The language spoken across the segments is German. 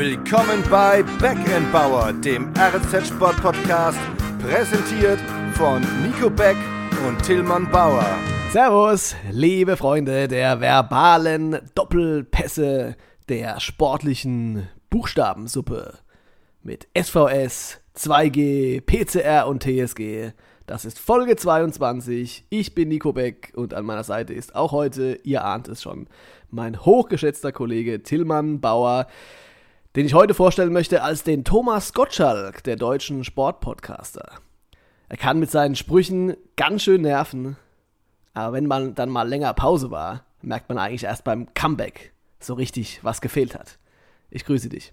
Willkommen bei Backendbauer, dem RZ Sport Podcast, präsentiert von Nico Beck und Tillmann Bauer. Servus, liebe Freunde der verbalen Doppelpässe der sportlichen Buchstabensuppe mit SVS, 2G, PCR und TSG. Das ist Folge 22. Ich bin Nico Beck und an meiner Seite ist auch heute, ihr ahnt es schon, mein hochgeschätzter Kollege Tillmann Bauer, den ich heute vorstellen möchte als den Thomas Gottschalk der deutschen Sportpodcaster. Er kann mit seinen Sprüchen ganz schön nerven, aber wenn man dann mal länger Pause war, merkt man eigentlich erst beim Comeback so richtig, was gefehlt hat. Ich grüße dich.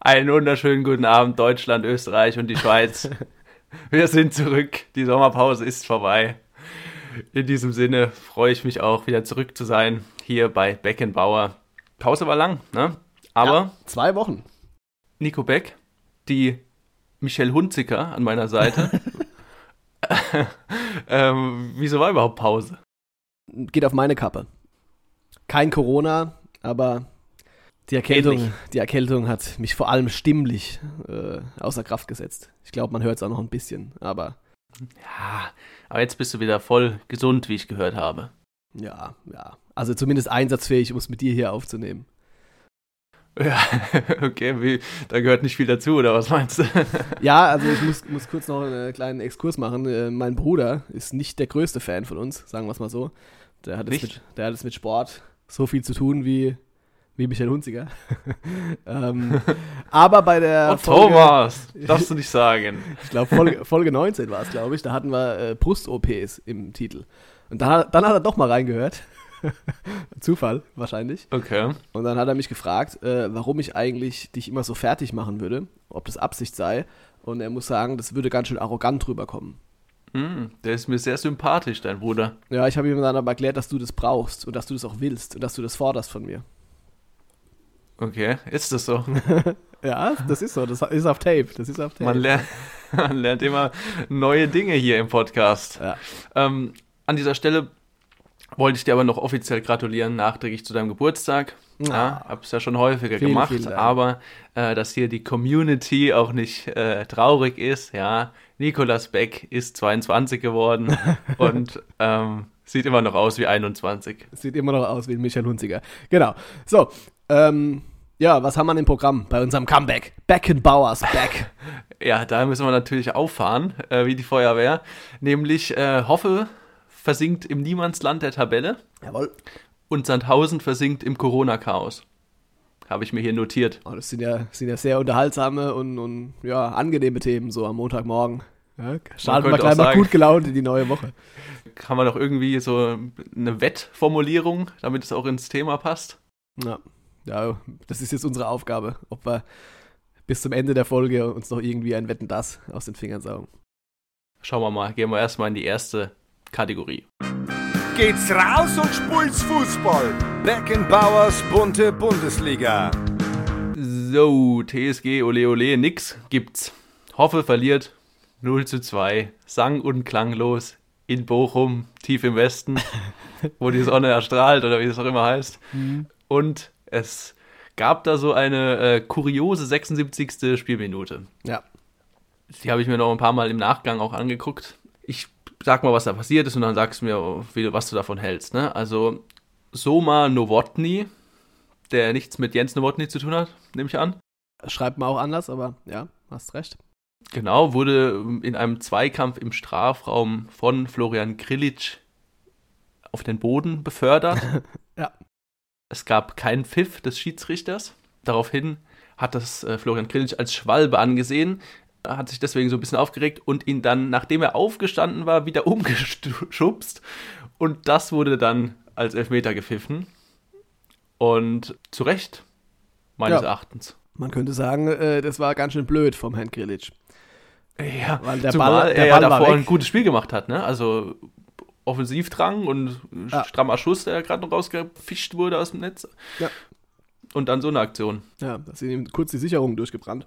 Einen wunderschönen guten Abend, Deutschland, Österreich und die Schweiz. Wir sind zurück. Die Sommerpause ist vorbei. In diesem Sinne freue ich mich auch, wieder zurück zu sein hier bei Beckenbauer. Pause war lang, ne? Aber ja, zwei Wochen. Nico Beck, die Michelle Hunziker an meiner Seite. ähm, wieso war überhaupt Pause? Geht auf meine Kappe. Kein Corona, aber die Erkältung, die Erkältung hat mich vor allem stimmlich äh, außer Kraft gesetzt. Ich glaube, man hört es auch noch ein bisschen, aber. Ja, aber jetzt bist du wieder voll gesund, wie ich gehört habe. Ja, ja. Also zumindest einsatzfähig, um es mit dir hier aufzunehmen. Ja, okay, wie, da gehört nicht viel dazu, oder was meinst du? ja, also ich muss, muss kurz noch einen kleinen Exkurs machen. Äh, mein Bruder ist nicht der größte Fan von uns, sagen wir es mal so. Der hat, es mit, der hat es mit Sport so viel zu tun wie wie Michael Hunziger. ähm, aber bei der. Oh, Folge, Thomas, darfst du nicht sagen. ich glaube, Folge, Folge 19 war es, glaube ich. Da hatten wir äh, Brust-OPs im Titel. Und dann, dann hat er doch mal reingehört. Zufall, wahrscheinlich. Okay. Und dann hat er mich gefragt, äh, warum ich eigentlich dich immer so fertig machen würde, ob das Absicht sei. Und er muss sagen, das würde ganz schön arrogant rüberkommen. Mm, der ist mir sehr sympathisch, dein Bruder. Ja, ich habe ihm dann aber erklärt, dass du das brauchst und dass du das auch willst und dass du das forderst von mir. Okay, ist das so? ja, das ist so. Das ist auf Tape. Das ist auf Tape. Man lernt, man lernt immer neue Dinge hier im Podcast. Ja. Ähm, an dieser Stelle wollte ich dir aber noch offiziell gratulieren, nachträglich zu deinem Geburtstag. Ja, ja hab's ja schon häufiger vielen, gemacht, vielen aber äh, dass hier die Community auch nicht äh, traurig ist, ja. Nikolas Beck ist 22 geworden und ähm, sieht immer noch aus wie 21. Sieht immer noch aus wie Michael Hunziger. Genau. So, ähm, ja, was haben wir im Programm bei unserem Comeback? Beckenbauers back. ja, da müssen wir natürlich auffahren, äh, wie die Feuerwehr. Nämlich äh, Hoffe versinkt im Niemandsland der Tabelle. Jawohl. Und Sandhausen versinkt im Corona-Chaos. Habe ich mir hier notiert. Oh, das sind ja, sind ja sehr unterhaltsame und, und ja, angenehme Themen so am Montagmorgen. Ja, starten wir gleich mal gut gelaunt in die neue Woche. Kann man doch irgendwie so eine Wettformulierung, damit es auch ins Thema passt? Ja, ja, das ist jetzt unsere Aufgabe, ob wir bis zum Ende der Folge uns noch irgendwie ein Wetten das aus den Fingern saugen. Schauen wir mal, gehen wir erstmal in die erste Kategorie. Geht's raus und spult's Fußball. Beckenbauers bunte Bundesliga. So, TSG Ole Ole, nix gibt's. Hoffe verliert 0 zu 2, sang und klanglos in Bochum, tief im Westen, wo die Sonne erstrahlt oder wie es auch immer heißt. Mhm. Und es gab da so eine äh, kuriose 76. Spielminute. Ja. Die habe ich mir noch ein paar Mal im Nachgang auch angeguckt. Ich sag mal, was da passiert ist und dann sagst du mir, wie, was du davon hältst. Ne? Also Soma Nowotny, der nichts mit Jens Nowotny zu tun hat, nehme ich an. Schreibt man auch anders, aber ja, hast recht. Genau, wurde in einem Zweikampf im Strafraum von Florian Grilic auf den Boden befördert. ja. Es gab keinen Pfiff des Schiedsrichters. Daraufhin hat das äh, Florian Grillitsch als Schwalbe angesehen, hat sich deswegen so ein bisschen aufgeregt und ihn dann, nachdem er aufgestanden war, wieder umgeschubst. Und das wurde dann als Elfmeter gepfiffen. Und zu Recht, meines ja. Erachtens. Man könnte sagen, äh, das war ganz schön blöd vom Herrn Grillitsch. Ja, Weil der zumal Ball, der er Ball ja davor ein gutes Spiel gemacht hat. Ne? Also Offensivdrang und ja. strammer Schuss, der gerade noch rausgefischt wurde aus dem Netz. Ja. Und dann so eine Aktion. Ja, da sind ihm kurz die Sicherungen durchgebrannt.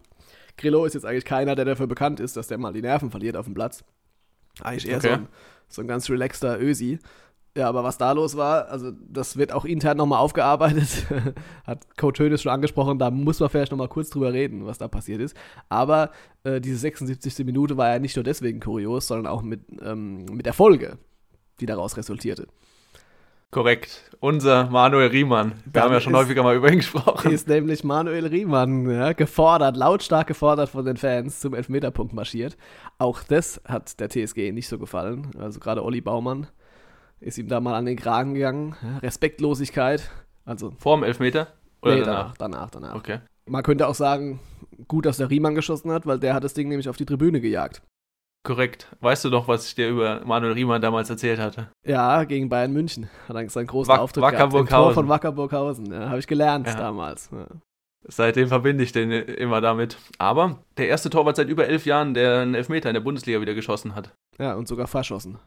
Grillo ist jetzt eigentlich keiner, der dafür bekannt ist, dass der mal die Nerven verliert auf dem Platz. Eigentlich eher okay. so, ein, so ein ganz relaxter Ösi. Ja, aber was da los war, also das wird auch intern nochmal aufgearbeitet. Hat Coach Hönes schon angesprochen, da muss man vielleicht nochmal kurz drüber reden, was da passiert ist. Aber äh, diese 76. Minute war ja nicht nur deswegen kurios, sondern auch mit, ähm, mit der Folge, die daraus resultierte. Korrekt. Unser Manuel Riemann. Wir Dann haben ja schon ist- häufiger mal über ihn gesprochen. Ist nämlich Manuel Riemann ja, gefordert, lautstark gefordert von den Fans zum Elfmeterpunkt marschiert. Auch das hat der TSG nicht so gefallen. Also gerade Olli Baumann ist ihm da mal an den Kragen gegangen. Ja, Respektlosigkeit. Also Vorm Elfmeter? Oder nee, danach? danach, danach, danach. Okay. Man könnte auch sagen, gut, dass der Riemann geschossen hat, weil der hat das Ding nämlich auf die Tribüne gejagt. Korrekt. Weißt du doch, was ich dir über Manuel Riemann damals erzählt hatte? Ja, gegen Bayern München hat er seinen großen Wack- Auftritt gehabt. Im Tor von Wackerburghausen. Ja, Habe ich gelernt Ja. damals. Ja. Seitdem verbinde ich den immer damit. Aber der erste Torwart seit über elf Jahren, der einen Elfmeter in der Bundesliga wieder geschossen hat. ja, und sogar verschossen.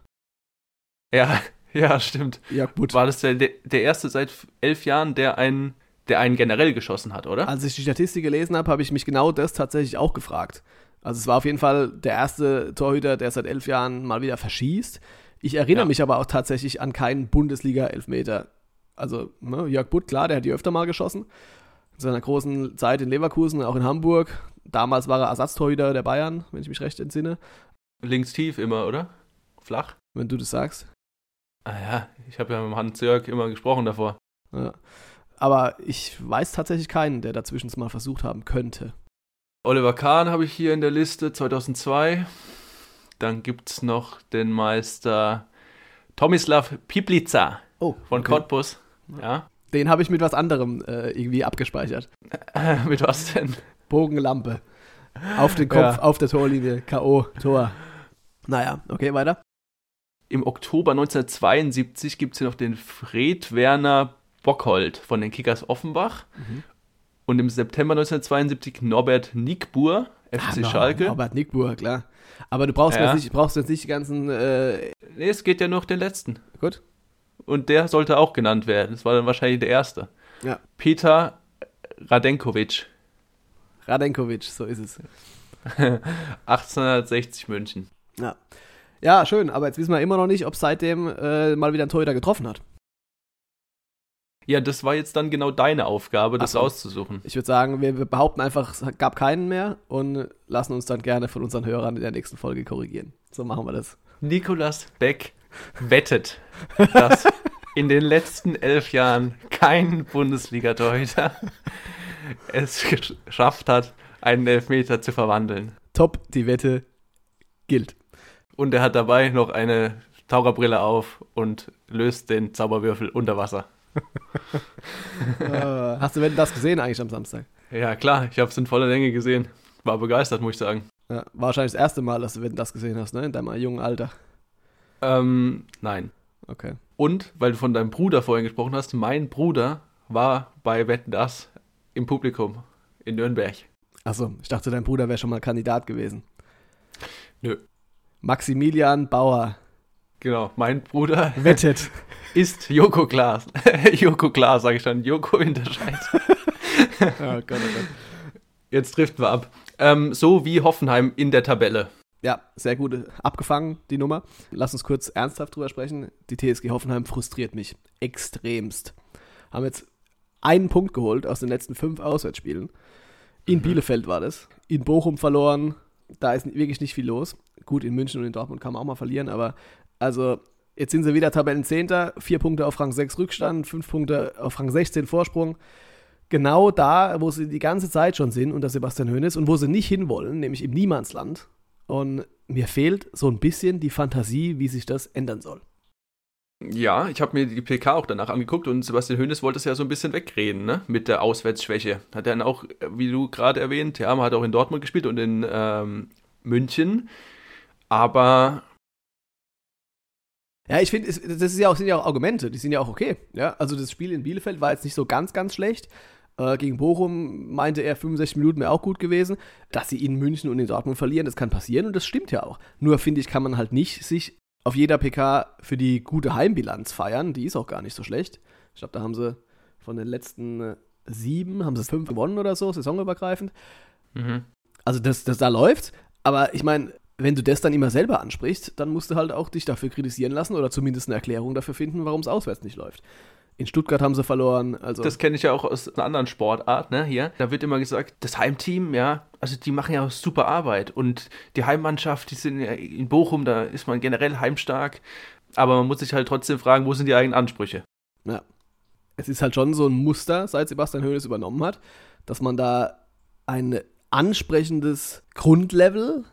Ja, ja, stimmt. Jörg Butt. War das der, der erste seit elf Jahren, der einen, der einen generell geschossen hat, oder? Als ich die Statistik gelesen habe, habe ich mich genau das tatsächlich auch gefragt. Also es war auf jeden Fall der erste Torhüter, der seit elf Jahren mal wieder verschießt. Ich erinnere Ja. mich aber auch tatsächlich an keinen Bundesliga-Elfmeter. Also ne, Jörg Butt, klar, der hat die öfter mal geschossen. In seiner großen Zeit in Leverkusen, auch in Hamburg. Damals war er Ersatztorhüter der Bayern, wenn ich mich recht entsinne. Links tief immer, oder? Flach? Wenn du das sagst. Ah ja, ich habe ja mit Hans-Jörg immer gesprochen davor. Ja. Aber ich weiß tatsächlich keinen, der dazwischen es mal versucht haben könnte. Oliver Kahn habe ich hier in der Liste, 2002. Dann gibt es noch den Meister Tomislav Piplica Oh, von Cottbus. Ja. Den habe ich mit was anderem äh, irgendwie abgespeichert. Mit was denn? Bogenlampe. Auf den Kopf, Ja. auf der Torlinie. K.O. Tor. Naja, okay, weiter. Im Oktober 1972 gibt es hier noch den Fred Werner Bockhold von den Kickers Offenbach. Mhm. Und im September 1972 Norbert Nickbur, FC no, Schalke. Norbert Nickbuhr, klar. Aber du brauchst, Ja. jetzt, nicht, brauchst jetzt nicht die ganzen. Äh, Nee, es geht ja noch den letzten. gut. Und der sollte auch genannt werden. Das war dann wahrscheinlich der erste. Ja. Peter Radenkovic, Radenkovic, so ist es. 1860 München. Ja. Ja, schön, aber jetzt wissen wir immer noch nicht, ob seitdem äh, mal wieder ein Torhüter getroffen hat. Ja, das war jetzt dann genau deine Aufgabe, das so. auszusuchen. Ich würde sagen, wir, wir behaupten einfach, es gab keinen mehr und lassen uns dann gerne von unseren Hörern in der nächsten Folge korrigieren. So machen wir das. Nikolas Beck wettet, dass in den letzten elf Jahren kein Bundesliga-Torhüter es geschafft hat, einen Elfmeter zu verwandeln. Top, die Wette gilt. Und er hat dabei noch eine Taucherbrille auf und löst den Zauberwürfel unter Wasser. Äh, hast du wenn das gesehen eigentlich am Samstag? Ja, klar, ich habe es in voller Länge gesehen. War begeistert, muss ich sagen. Ja, war wahrscheinlich das erste Mal, dass du wenn das gesehen hast, ne? In deinem jungen Alter. Ähm, nein. Okay. Und, weil du von deinem Bruder vorhin gesprochen hast, mein Bruder war bei Wetten das im Publikum in Nürnberg. Achso, ich dachte, dein Bruder wäre schon mal Kandidat gewesen. Nö. Maximilian Bauer Genau, mein Bruder wettet. ist Joko Klaas. Joko Klaas, sage ich dann. Joko Hinterscheid. oh Gott, oh Gott. Jetzt trifft wir ab. Ähm, so wie Hoffenheim in der Tabelle. Ja, sehr gut abgefangen, die Nummer. Lass uns kurz ernsthaft drüber sprechen. Die TSG Hoffenheim frustriert mich extremst. Haben jetzt einen Punkt geholt aus den letzten fünf Auswärtsspielen. In Mhm. Bielefeld war das. In Bochum verloren. Da ist wirklich nicht viel los. Gut, in München und in Dortmund kann man auch mal verlieren, aber also jetzt sind sie wieder Tabellenzehnter. Vier Punkte auf Rang 6 Rückstand, fünf Punkte auf Rang 16 Vorsprung. Genau da, wo sie die ganze Zeit schon sind unter Sebastian Hoeneß und wo sie nicht hinwollen, nämlich im Niemandsland. Und mir fehlt so ein bisschen die Fantasie, wie sich das ändern soll. Ja, ich habe mir die PK auch danach angeguckt und Sebastian Hoeneß wollte es ja so ein bisschen wegreden, ne? Mit der Auswärtsschwäche. Hat er dann auch, wie du gerade erwähnt, ja, man hat auch in Dortmund gespielt und in ähm, München. Aber Ja, ich finde, das ist ja auch, sind ja auch Argumente, die sind ja auch okay. Ja, also das Spiel in Bielefeld war jetzt nicht so ganz, ganz schlecht. Äh, gegen Bochum meinte er, 65 Minuten wäre auch gut gewesen. Dass sie in München und in Dortmund verlieren, das kann passieren und das stimmt ja auch. Nur finde ich, kann man halt nicht sich auf jeder PK für die gute Heimbilanz feiern. Die ist auch gar nicht so schlecht. Ich glaube, da haben sie von den letzten äh, sieben, haben sie fünf gewonnen oder so, saisonübergreifend. mhm. Also das, das da läuft. Aber ich meine, wenn du das dann immer selber ansprichst, dann musst du halt auch dich dafür kritisieren lassen oder zumindest eine Erklärung dafür finden, warum es auswärts nicht läuft. In Stuttgart haben sie verloren. Also Das kenne ich ja auch aus einer anderen Sportart, ne? Hier. Da wird immer gesagt, das Heimteam, ja, also die machen ja super Arbeit. Und die Heimmannschaft, die sind ja in Bochum, da ist man generell heimstark. Aber man muss sich halt trotzdem fragen, wo sind die eigenen Ansprüche? Ja. Es ist halt schon so ein Muster, seit Sebastian Hoeneß übernommen hat, dass man da ein ansprechendes Grundlevel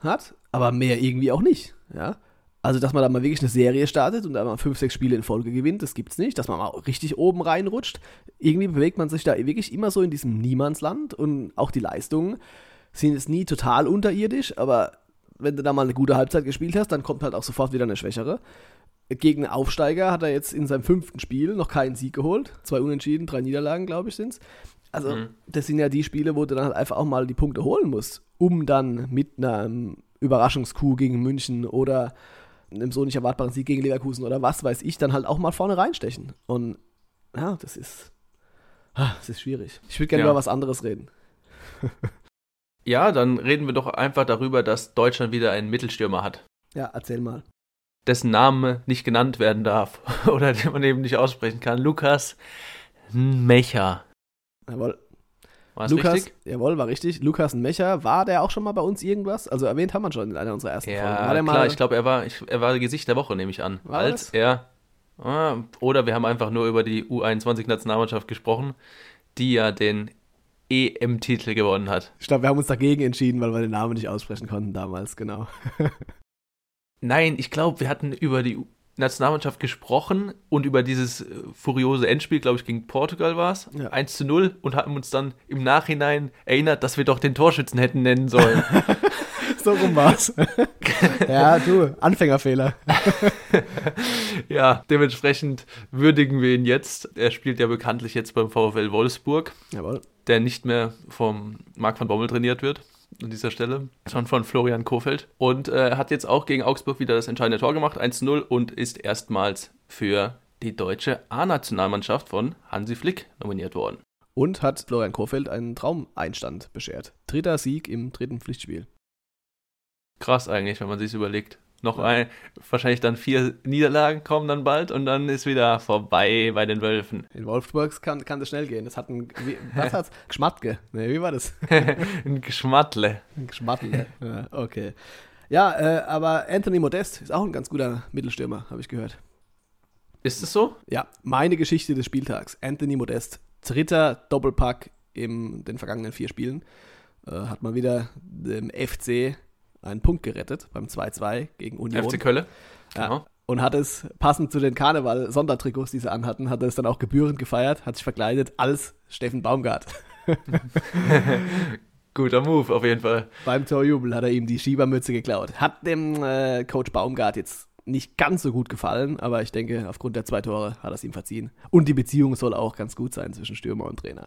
hat, aber mehr irgendwie auch nicht. Ja. Also, dass man da mal wirklich eine Serie startet und da mal fünf, sechs Spiele in Folge gewinnt, das gibt's nicht. Dass man mal richtig oben reinrutscht. Irgendwie bewegt man sich da wirklich immer so in diesem Niemandsland und auch die Leistungen sind jetzt nie total unterirdisch, aber wenn du da mal eine gute Halbzeit gespielt hast, dann kommt halt auch sofort wieder eine schwächere. Gegen einen Aufsteiger hat er jetzt in seinem fünften Spiel noch keinen Sieg geholt. Zwei Unentschieden, drei Niederlagen, glaube ich, sind's. Also, Mhm. das sind ja die Spiele, wo du dann halt einfach auch mal die Punkte holen musst, um dann mit einem Überraschungskuh gegen München oder einem so nicht erwartbaren Sieg gegen Leverkusen oder was weiß ich, dann halt auch mal vorne reinstechen. Und ja, das ist, ah, das ist schwierig. Ich würde gerne Ja. über was anderes reden. Ja, dann reden wir doch einfach darüber, dass Deutschland wieder einen Mittelstürmer hat. Ja, erzähl mal. Dessen Name nicht genannt werden darf. Oder den man eben nicht aussprechen kann. Lukas Mecher. Jawohl. War Lukas, richtig? jawohl, war richtig. Lukas Mecher, war der auch schon mal bei uns irgendwas? Also erwähnt haben wir schon in einer unserer ersten Folgen. Ja, War der klar, mal, ich glaube, er war, ich, er war Gesicht der Woche, nehme ich an. War als das? er. Ah, oder wir haben einfach nur über die U21-Nationalmannschaft gesprochen, die ja den EM-Titel gewonnen hat. ich glaube, wir haben uns dagegen entschieden, weil wir den Namen nicht aussprechen konnten damals, genau. Nein, ich glaube, wir hatten über die Nationalmannschaft gesprochen und über dieses äh, furiose Endspiel, glaube ich, gegen Portugal war es. Ja. 1 zu 0 und haben uns dann im Nachhinein erinnert, dass wir doch den Torschützen hätten nennen sollen. so rum war's. ja, du, Anfängerfehler. ja, dementsprechend würdigen wir ihn jetzt. Er spielt ja bekanntlich jetzt beim VfL Wolfsburg. Jawohl. der nicht mehr vom Marc van Bommel trainiert wird an dieser Stelle, sondern von Florian Kofeld. Und äh, hat jetzt auch gegen Augsburg wieder das entscheidende Tor gemacht, 1-0, und ist erstmals für die deutsche A-Nationalmannschaft von Hansi Flick nominiert worden. Und hat Florian Kofeld einen Traumeinstand beschert. Dritter Sieg im dritten Pflichtspiel. Krass eigentlich, wenn man sich überlegt. Noch ein, wahrscheinlich dann vier Niederlagen kommen dann bald und dann ist wieder vorbei bei den Wölfen. In Wolfsburg kann, kann das schnell gehen. Das hat ein, wie, was hat's? Geschmatke. Nee, wie war das? Ein Geschmattle. Ein Geschmattle. ja, okay. Ja, äh, aber Anthony Modest ist auch ein ganz guter Mittelstürmer, habe ich gehört. Ist es so? Ja, meine Geschichte des Spieltags. Anthony Modest, dritter Doppelpack in den vergangenen vier Spielen. Äh, hat mal wieder dem FC einen Punkt gerettet beim 2-2 gegen Union. FC Kölle. Ja. Genau. Und hat es passend zu den Karneval-Sondertrikots, die sie anhatten, hat er es dann auch gebührend gefeiert, hat sich verkleidet als Steffen Baumgart. Guter Move auf jeden Fall. Beim Torjubel hat er ihm die Schiebermütze geklaut. Hat dem äh, Coach Baumgart jetzt nicht ganz so gut gefallen, aber ich denke, aufgrund der zwei Tore hat er es ihm verziehen. Und die Beziehung soll auch ganz gut sein zwischen Stürmer und Trainer.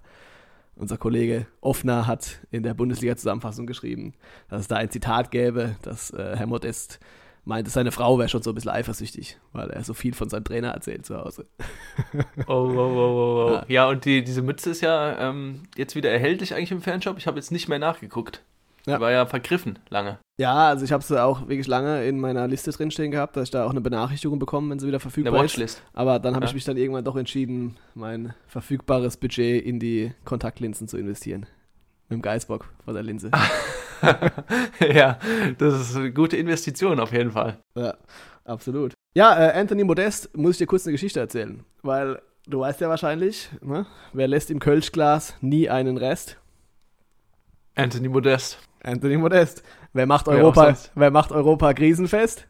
Unser Kollege Offner hat in der Bundesliga-Zusammenfassung geschrieben, dass es da ein Zitat gäbe, dass äh, Herr Modest meinte, seine Frau wäre schon so ein bisschen eifersüchtig, weil er so viel von seinem Trainer erzählt zu Hause. Oh, oh, oh, oh, oh. Ja. Ja, und die, diese Mütze ist ja ähm, jetzt wieder erhältlich eigentlich im Fanshop. Ich habe jetzt nicht mehr nachgeguckt. Ja. Die war ja vergriffen lange. Ja, also ich habe sie auch wirklich lange in meiner Liste drinstehen gehabt, dass ich da auch eine Benachrichtigung bekomme, wenn sie wieder verfügbar ist. Watchlist. Aber dann habe ich Ja. mich dann irgendwann doch entschieden, mein verfügbares Budget in die Kontaktlinsen zu investieren. Mit dem Geißbock vor der Linse. ja, das ist eine gute Investition auf jeden Fall. Ja, absolut. Ja, äh, Anthony Modest, muss ich dir kurz eine Geschichte erzählen. Weil du weißt ja wahrscheinlich, ne? wer lässt im Kölschglas nie einen Rest? Anthony Modest. Anthony Modest. Wer macht Wer Europa, wer macht Europa krisenfest?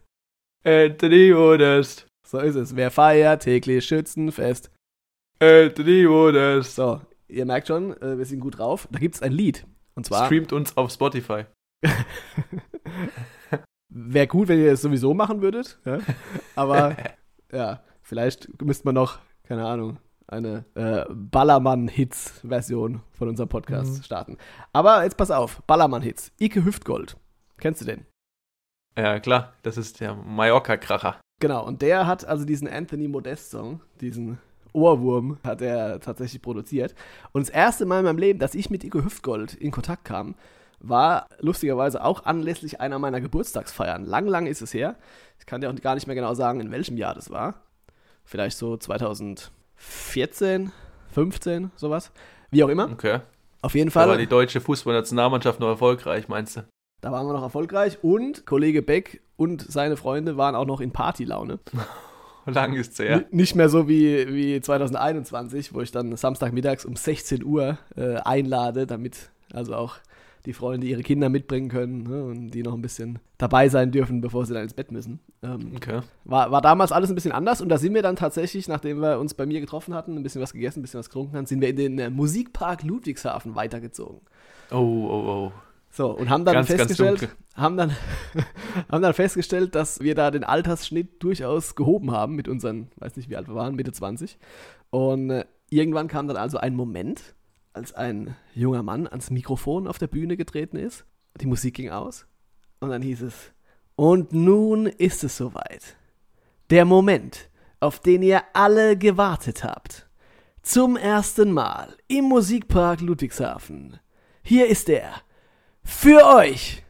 Anthony Modest. So ist es. Wer feiert täglich Schützenfest? Anthony Modest. So, ihr merkt schon, äh, wir sind gut drauf. Da gibt es ein Lied. Und zwar. Streamt uns auf Spotify. Wäre gut, wenn ihr es sowieso machen würdet. Ja? Aber ja, vielleicht müsste man noch, keine Ahnung, eine äh, Ballermann-Hits-Version von unserem Podcast Mhm. starten. Aber jetzt pass auf, Ballermann-Hits. Ike Hüftgold. Kennst du den? Ja, klar. Das ist der Mallorca-Kracher. Genau, und der hat also diesen Anthony Modest-Song, diesen Ohrwurm, hat er tatsächlich produziert. Und das erste Mal in meinem Leben, dass ich mit Ike Hüftgold in Kontakt kam, war lustigerweise auch anlässlich einer meiner Geburtstagsfeiern. Lang, lang ist es her. Ich kann dir auch gar nicht mehr genau sagen, in welchem Jahr das war. Vielleicht so 2014, 15, sowas. Wie auch immer. Okay. Auf jeden Fall. Da war die deutsche Fußballnationalmannschaft noch erfolgreich, meinst du? Da waren wir noch erfolgreich und Kollege Beck und seine Freunde waren auch noch in Partylaune. Lang ist es her. N- Nicht mehr so wie, wie 2021, wo ich dann Samstagmittags um 16 Uhr äh, einlade, damit also auch die Freunde ihre Kinder mitbringen können ne, und die noch ein bisschen dabei sein dürfen, bevor sie dann ins Bett müssen. Ähm, Okay. war, war damals alles ein bisschen anders und da sind wir dann tatsächlich, nachdem wir uns bei mir getroffen hatten, ein bisschen was gegessen, ein bisschen was getrunken haben, sind wir in den äh, Musikpark Ludwigshafen weitergezogen. Oh, oh, oh. So, und haben dann Ganz, ganz festgestellt, dunkel. haben dann, haben dann festgestellt, dass wir da den Altersschnitt durchaus gehoben haben mit unseren, weiß nicht wie alt wir waren, Mitte 20. Und äh, irgendwann kam dann also ein Moment, als ein junger Mann ans Mikrofon auf der Bühne getreten ist. Die Musik ging aus. Und dann hieß es, und nun ist es soweit. Der Moment, auf den ihr alle gewartet habt. Zum ersten Mal im Musikpark Ludwigshafen. Hier ist er. Für euch.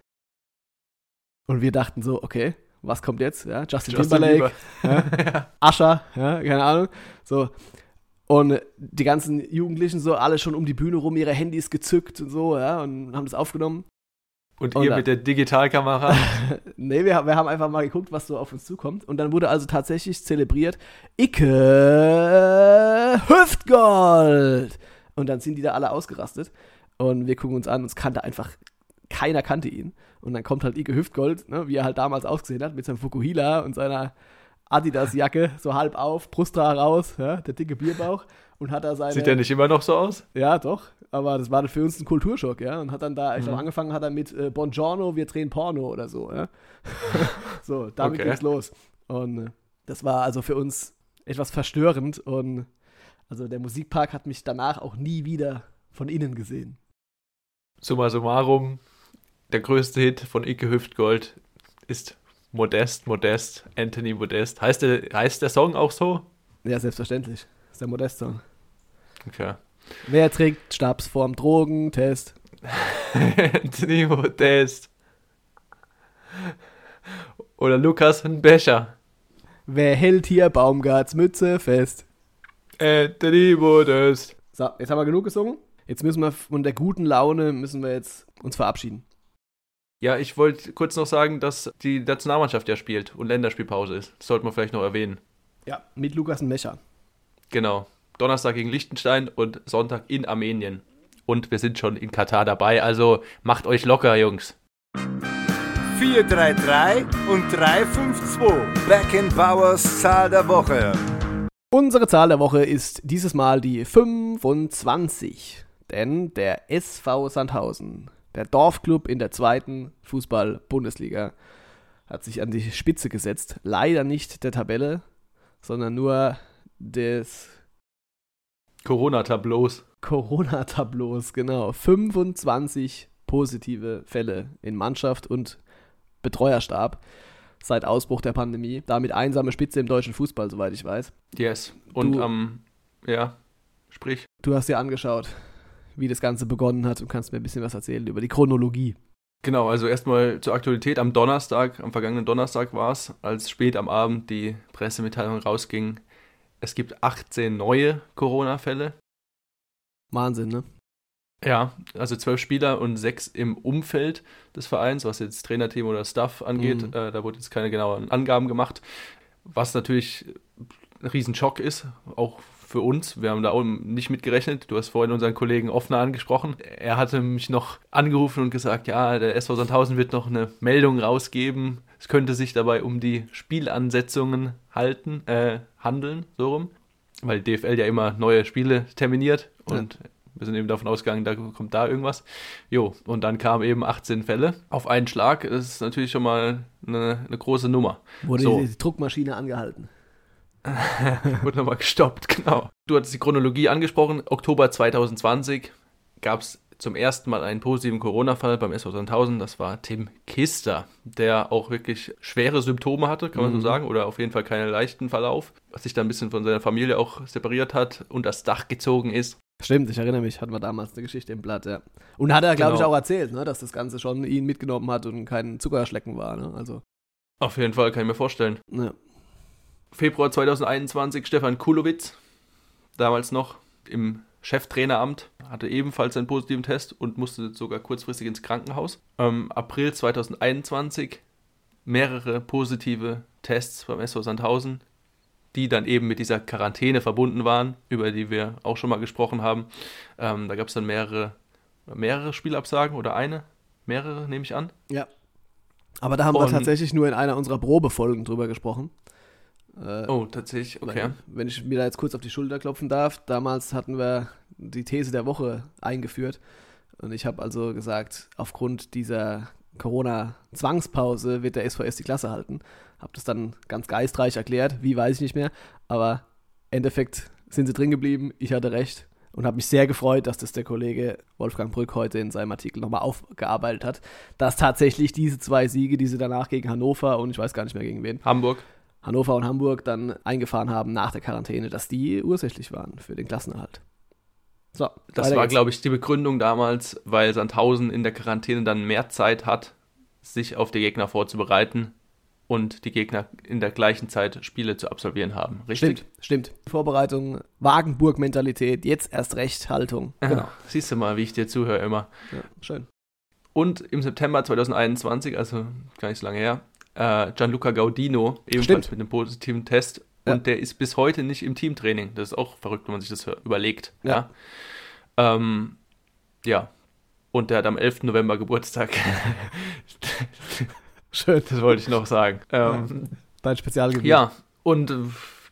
Und wir dachten so, okay, was kommt jetzt? Ja, Justin, Justin Timberlake, Bieber. ja, keine Ahnung. So. Und die ganzen Jugendlichen so alle schon um die Bühne rum, ihre Handys gezückt und so, ja, und haben das aufgenommen. Und Und ihr dann- mit der Digitalkamera. Nee, wir, wir haben einfach mal geguckt, was so auf uns zukommt. Und dann wurde also tatsächlich zelebriert, Icke Hüftgold. Und dann sind die da alle ausgerastet. Und wir gucken uns an, uns kannte einfach, keiner kannte ihn. Und dann kommt halt Icke Hüftgold, ne, wie er halt damals ausgesehen hat, mit seinem Fukuhila und seiner Adidas-Jacke, so halb auf, Brusthaar raus, ja, der dicke Bierbauch. Und hat da seine. Sieht der nicht immer noch so aus? Ja, doch. Aber das war für uns ein Kulturschock, ja. Und hat dann da, ich Mhm. glaube, angefangen hat er mit äh, Bongiorno, wir drehen Porno oder so, ja. so, damit Okay. ging's los. Und äh, das war also für uns etwas verstörend. Und also der Musikpark hat mich danach auch nie wieder von innen gesehen. Summa summarum, der größte Hit von Icke Hüftgold ist Modest, Modest, Anthony Modest. Heißt der, heißt der Song auch so? Ja, selbstverständlich. Das ist der Modest-Song. Okay. Wer trägt Stabs vorm Drogentest? Anthony Modest. Oder Lukas ein Becher. Wer hält hier Baumgarts Mütze fest? Anthony Modest. So, jetzt haben wir genug gesungen. Jetzt müssen wir von der guten Laune müssen wir jetzt uns verabschieden. Ja, ich wollte kurz noch sagen, dass die Nationalmannschaft ja spielt und Länderspielpause ist. Das sollte man vielleicht noch erwähnen. Ja, mit Lukas und Mecher. Genau. Donnerstag gegen Liechtenstein und Sonntag in Armenien. Und wir sind schon in Katar dabei, also macht euch locker, Jungs. 433 und 352. Back in Bowers Zahl der Woche. Unsere Zahl der Woche ist dieses Mal die 25. Denn der SV Sandhausen, der Dorfclub in der zweiten Fußball-Bundesliga, hat sich an die Spitze gesetzt. Leider nicht der Tabelle, sondern nur des Corona-Tableaus. Corona-Tableaus, genau. 25 positive Fälle in Mannschaft und Betreuerstab seit Ausbruch der Pandemie. Damit einsame Spitze im deutschen Fußball, soweit ich weiß. Yes. Und am, ja, sprich. Du hast dir angeschaut, wie das Ganze begonnen hat und kannst mir ein bisschen was erzählen über die Chronologie. Genau, also erstmal zur Aktualität. Am Donnerstag, am vergangenen Donnerstag war es, als spät am Abend die Pressemitteilung rausging, es gibt 18 neue Corona-Fälle. Wahnsinn, ne? Ja, also zwölf Spieler und sechs im Umfeld des Vereins, was jetzt Trainerteam oder Staff angeht. Mhm. Äh, da wurde jetzt keine genauen Angaben gemacht, was natürlich ein Riesenschock ist, auch für uns. Wir haben da auch nicht mit gerechnet. Du hast vorhin unseren Kollegen Offner angesprochen. Er hatte mich noch angerufen und gesagt, ja, der SV Sandhausen wird noch eine Meldung rausgeben. Es könnte sich dabei um die Spielansetzungen halten, äh, handeln, so rum. Weil die DFL ja immer neue Spiele terminiert und wir sind eben davon ausgegangen, da kommt da irgendwas. Jo, und dann kamen eben 18 Fälle auf einen Schlag. Das ist natürlich schon mal eine, eine große Nummer. Wurde So. die Druckmaschine angehalten. Wurde nochmal gestoppt, genau. Du hattest die Chronologie angesprochen. Oktober 2020 gab es zum ersten Mal einen positiven Corona-Fall beim SV Sandhausen. Das war Tim Kister, der auch wirklich schwere Symptome hatte, kann man so Mhm. sagen, oder auf jeden Fall keinen leichten Verlauf, was sich dann ein bisschen von seiner Familie auch separiert hat und das Dach gezogen ist. Stimmt, ich erinnere mich, hatten wir damals eine Geschichte im Blatt, ja. Und hat er, glaube ich, Genau. auch erzählt, ne, dass das Ganze schon ihn mitgenommen hat und kein Zuckerschlecken war, ne? Also, Auf jeden Fall, kann ich mir vorstellen. ne. Februar 2021, Stefan Kulowitz, damals noch im Cheftraineramt, hatte ebenfalls einen positiven Test und musste sogar kurzfristig ins Krankenhaus. Ähm, April 2021 mehrere positive Tests beim SV Sandhausen, die dann eben mit dieser Quarantäne verbunden waren, über die wir auch schon mal gesprochen haben. Ähm, da gab es dann mehrere, mehrere Spielabsagen oder eine? Mehrere, nehme ich an. Ja. Aber da haben wir Und- tatsächlich nur in einer unserer Probefolgen drüber gesprochen. Äh, Oh, tatsächlich, okay. Weil, Wenn ich mir da jetzt kurz auf die Schulter klopfen darf, damals hatten wir die These der Woche eingeführt. Und ich habe also gesagt, aufgrund dieser Corona-Zwangspause wird der SVS die Klasse halten. Habe das dann ganz geistreich erklärt, wie weiß ich nicht mehr. Aber im Endeffekt sind sie drin geblieben. Ich hatte recht und habe mich sehr gefreut, dass das der Kollege Wolfgang Brück heute in seinem Artikel nochmal aufgearbeitet hat, dass tatsächlich diese zwei Siege, die sie danach gegen Hannover und ich weiß gar nicht mehr gegen wen, Hamburg. Hannover und Hamburg dann eingefahren haben nach der Quarantäne, dass die ursächlich waren für den Klassenerhalt. So, Das war, glaube ich, die Begründung damals, weil Sandhausen in der Quarantäne dann mehr Zeit hat, sich auf die Gegner vorzubereiten und die Gegner in der gleichen Zeit Spiele zu absolvieren haben. Richtig? Stimmt, stimmt. Vorbereitung, Wagenburg-Mentalität, jetzt erst recht Haltung. Genau. Genau. Siehst du mal, wie ich dir zuhöre immer. Ja, schön. Und im September 2021, also gar nicht so lange her, äh, Gianluca Gaudino, ebenfalls Stimmt. mit einem positiven Test. Ja. Und der ist bis heute nicht im Teamtraining. Das ist auch verrückt, wenn man sich das überlegt. Ja. Ja. Ähm, ja. Und der hat am 11. November Geburtstag. Schön. Das wollte ich noch sagen. Ähm, Dein Spezialgebiet. ja, und äh,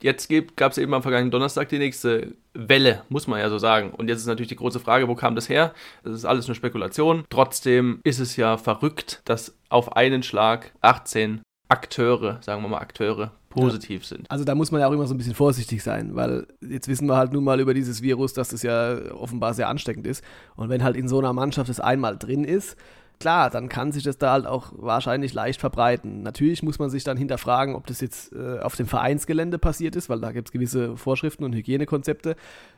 jetzt gab es eben am vergangenen Donnerstag die nächste Welle, muss man ja so sagen. Und jetzt ist natürlich die große Frage, wo kam das her? Das ist alles nur Spekulation. Trotzdem ist es ja verrückt, dass auf einen Schlag 18 Akteure, sagen wir mal Akteure, positiv sind. Also da muss man ja auch immer so ein bisschen vorsichtig sein, weil jetzt wissen wir halt nun mal über dieses Virus, dass das ja offenbar sehr ansteckend ist. Und wenn halt in so einer Mannschaft das einmal drin ist, klar, dann kann sich das da halt auch wahrscheinlich leicht verbreiten. Natürlich muss man sich dann hinterfragen, ob das jetzt äh, auf dem Vereinsgelände passiert ist, weil da gibt es gewisse Vorschriften und Hygienekonzepte,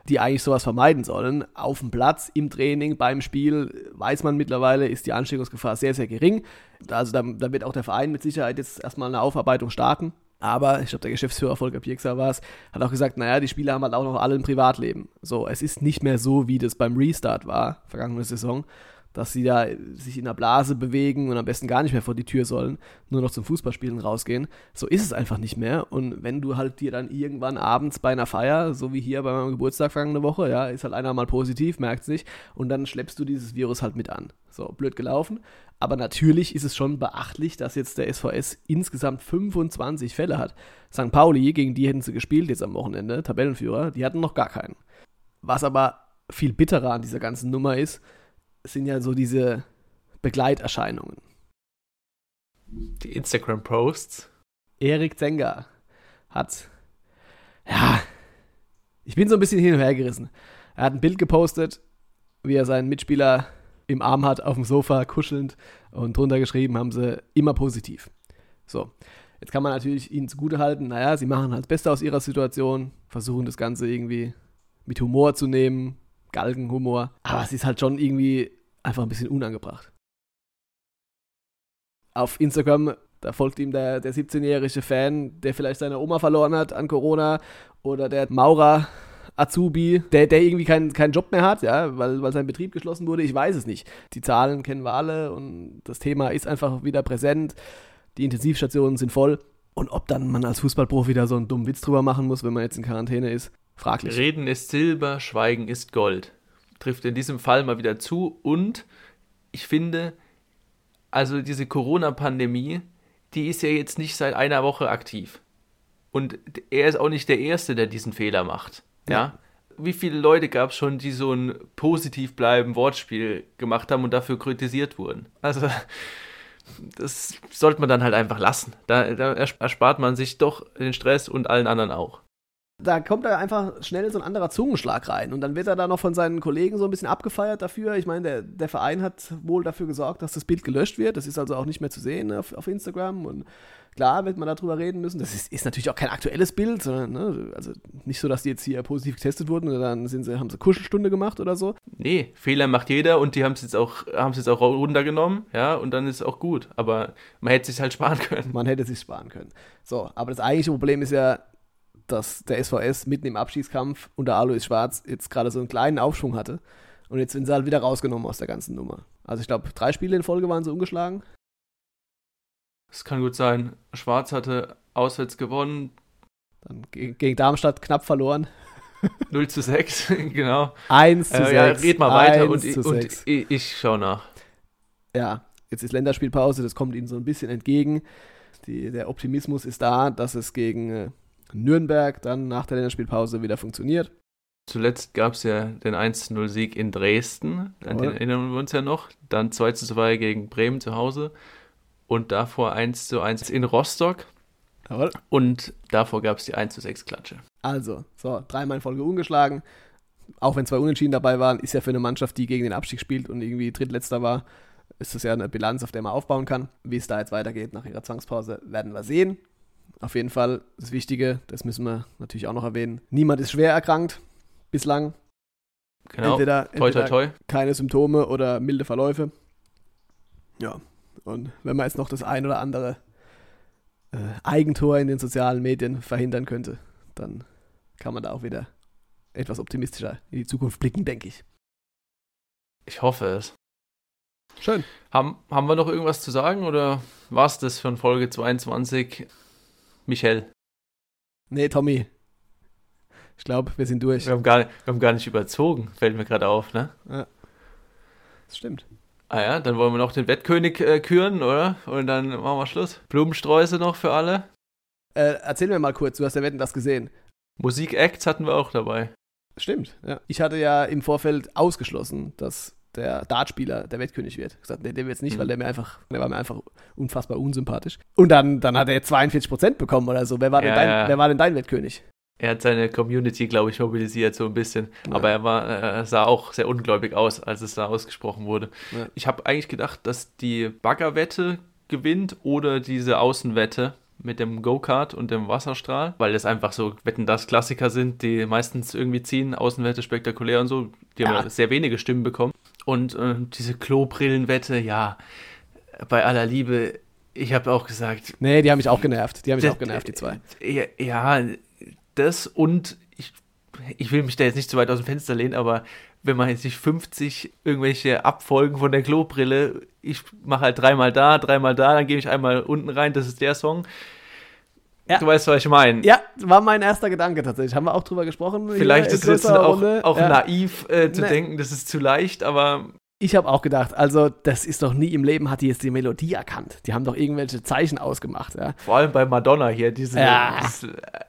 die eigentlich sowas vermeiden sollen. Auf dem Platz, im Training, beim Spiel, weiß man mittlerweile, ist die Ansteckungsgefahr sehr, sehr gering. Also da, da wird auch der Verein mit Sicherheit jetzt erstmal eine Aufarbeitung starten. Aber ich glaube, der Geschäftsführer Volker Piekser war es, hat auch gesagt, naja, die Spieler haben halt auch noch alle ein Privatleben. So, es ist nicht mehr so, wie das beim Restart war, vergangene Saison, dass sie da sich in der Blase bewegen und am besten gar nicht mehr vor die Tür sollen, nur noch zum Fußballspielen rausgehen. So ist es einfach nicht mehr. Und wenn du halt dir dann irgendwann abends bei einer Feier, so wie hier bei meinem Geburtstag vergangene Woche, ja, ist halt einer mal positiv, merkt nicht, und dann schleppst du dieses Virus halt mit an. So, blöd gelaufen. Aber natürlich ist es schon beachtlich, dass jetzt der SVS insgesamt 25 Fälle hat. St. Pauli, gegen die hätten sie gespielt jetzt am Wochenende, Tabellenführer, die hatten noch gar keinen. Was aber viel bitterer an dieser ganzen Nummer ist, sind ja so diese Begleiterscheinungen. Die Instagram-Posts. Erik Zenga hat, ja, ich bin so ein bisschen hin und her gerissen. Er hat ein Bild gepostet, wie er seinen Mitspieler im Arm hat, auf dem Sofa, kuschelnd und drunter geschrieben haben sie immer positiv. So, jetzt kann man natürlich ihnen zugutehalten, naja, sie machen halt das Beste aus ihrer Situation, versuchen das Ganze irgendwie mit Humor zu nehmen, Galgenhumor, aber es ist halt schon irgendwie einfach ein bisschen unangebracht. Auf Instagram, da folgt ihm der, der 17-jährige Fan, der vielleicht seine Oma verloren hat an Corona oder der Maurer Azubi, der, der irgendwie keinen keinen Job mehr hat, ja, weil, weil sein Betrieb geschlossen wurde, ich weiß es nicht. Die Zahlen kennen wir alle und das Thema ist einfach wieder präsent. Die Intensivstationen sind voll. Und ob dann man als Fußballprofi da so einen dummen Witz drüber machen muss, wenn man jetzt in Quarantäne ist, fraglich. Reden ist Silber, Schweigen ist Gold. Trifft in diesem Fall mal wieder zu. Und ich finde, also diese Corona-Pandemie, die ist ja jetzt nicht seit einer Woche aktiv. Und er ist auch nicht der Erste, der diesen Fehler macht. Ja. Wie viele Leute gab es schon, die so ein positiv bleiben Wortspiel gemacht haben und dafür kritisiert wurden? Also, das sollte man dann halt einfach lassen. Da, da erspart man sich doch den Stress und allen anderen auch. Da kommt da einfach schnell so ein anderer Zungenschlag rein. Und dann wird er da noch von seinen Kollegen so ein bisschen abgefeiert dafür. Ich meine, der, der Verein hat wohl dafür gesorgt, dass das Bild gelöscht wird. Das ist also auch nicht mehr zu sehen auf, auf Instagram. Und klar wird man darüber reden müssen. Das ist, ist natürlich auch kein aktuelles Bild, sondern ne, also nicht so, dass die jetzt hier positiv getestet wurden und dann sind sie, haben sie Kuschelstunde gemacht oder so. Nee, Fehler macht jeder und die haben es jetzt auch, haben es jetzt auch runtergenommen, ja, und dann ist es auch gut. Aber man hätte es sich halt sparen können. Man hätte es sich sparen können. So, aber das eigentliche Problem ist ja, dass der SVS mitten im Abschießkampf unter Alois Schwarz jetzt gerade so einen kleinen Aufschwung hatte. Und jetzt sind sie halt wieder rausgenommen aus der ganzen Nummer. Also ich glaube, drei Spiele in Folge waren sie ungeschlagen. Das kann gut sein. Schwarz hatte auswärts gewonnen. Dann gegen, gegen Darmstadt knapp verloren. 0 zu 6, genau. 1 zu äh, 6. Ja, red mal weiter und, und ich, ich schaue nach. Ja, jetzt ist Länderspielpause, das kommt ihnen so ein bisschen entgegen. Die, der Optimismus ist da, dass es gegen äh, Nürnberg dann nach der Länderspielpause wieder funktioniert. Zuletzt gab es ja den 1-0-Sieg in Dresden, an den erinnern wir uns ja noch. Dann 2-2 gegen Bremen zu Hause und davor 1-1 in Rostock. Jawohl. Und davor gab es die 1-6 Klatsche. Also, so, dreimal in Folge ungeschlagen. Auch wenn zwei Unentschieden dabei waren, ist ja für eine Mannschaft, die gegen den Abstieg spielt und irgendwie Drittletzter war, ist das ja eine Bilanz, auf der man aufbauen kann. Wie es da jetzt weitergeht nach ihrer Zwangspause, werden wir sehen. Auf jeden Fall das Wichtige, das müssen wir natürlich auch noch erwähnen. Niemand ist schwer erkrankt bislang. Genau. Entweder, toi, toi, toi. keine Symptome oder milde Verläufe. Ja. Und wenn man jetzt noch das ein oder andere äh, Eigentor in den sozialen Medien verhindern könnte, dann kann man da auch wieder etwas optimistischer in die Zukunft blicken, denke ich. Ich hoffe es. Schön. Haben, haben wir noch irgendwas zu sagen oder war es das von Folge 22? Michel. Nee, Tommy. Ich glaube, wir sind durch. Wir haben, gar, wir haben gar nicht überzogen, fällt mir gerade auf, ne? Ja. Das stimmt. Ah ja, dann wollen wir noch den Wettkönig äh, küren, oder? Und dann machen wir Schluss. Blumensträuße noch für alle. Äh, erzähl mir mal kurz, du hast ja Wetten das gesehen. Musik-Acts hatten wir auch dabei. Stimmt, ja. Ich hatte ja im Vorfeld ausgeschlossen, dass der Dartspieler der Wettkönig wird. Ich gesagt, nee, wird es nicht, mhm. weil der mir einfach, der war mir einfach unfassbar unsympathisch. Und dann, dann hat er 42% bekommen oder so. Wer war, ja, denn dein, ja. wer war denn dein Wettkönig? Er hat seine Community, glaube ich, mobilisiert so ein bisschen. Ja. Aber er war, er sah auch sehr ungläubig aus, als es da ausgesprochen wurde. Ich habe eigentlich gedacht, dass die Baggerwette gewinnt oder diese Außenwette mit dem Go-Kart und dem Wasserstrahl, weil das einfach so Wetten das Klassiker sind, die meistens irgendwie ziehen, Außenwette spektakulär und so. Die haben ja. sehr wenige Stimmen bekommen. Und äh, diese Klobrillenwette, ja, bei aller Liebe, ich habe auch gesagt. Nee, die haben mich auch genervt. Die haben mich das, auch genervt, die zwei. Ja, ja, das und ich, ich will mich da jetzt nicht zu weit aus dem Fenster lehnen, aber wenn man jetzt nicht 50 irgendwelche Abfolgen von der Klobrille, ich mache halt dreimal da, dreimal da, dann gebe ich einmal unten rein, das ist der Song. Ja. Du weißt, was ich meine. Ja, war mein erster Gedanke tatsächlich. Haben wir auch drüber gesprochen. Vielleicht ist es auch, auch ja. naiv äh, zu nee. denken, das ist zu leicht, aber. Ich habe auch gedacht, also das ist doch nie im Leben, hat die jetzt die Melodie erkannt. Die haben doch irgendwelche Zeichen ausgemacht, ja. Vor allem bei Madonna hier, diese ja.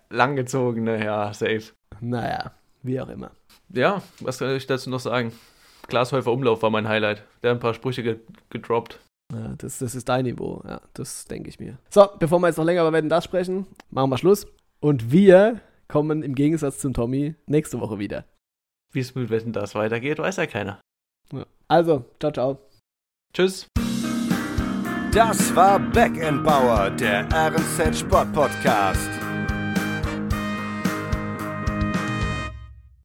langgezogene, ja, safe. Naja, wie auch immer. Ja, was soll ich dazu noch sagen? Glashäufer Umlauf war mein Highlight. Der hat ein paar Sprüche gedroppt. Ja, das, das ist dein Niveau, ja, das denke ich mir. So, bevor wir jetzt noch länger über Werden das sprechen, machen wir Schluss. Und wir kommen im Gegensatz zum Tommy nächste Woche wieder. Wie es mit Wetten das weitergeht, weiß ja keiner. Ja. Also, ciao, ciao. Tschüss. Das war Back Bauer, der RNZ Sport Podcast.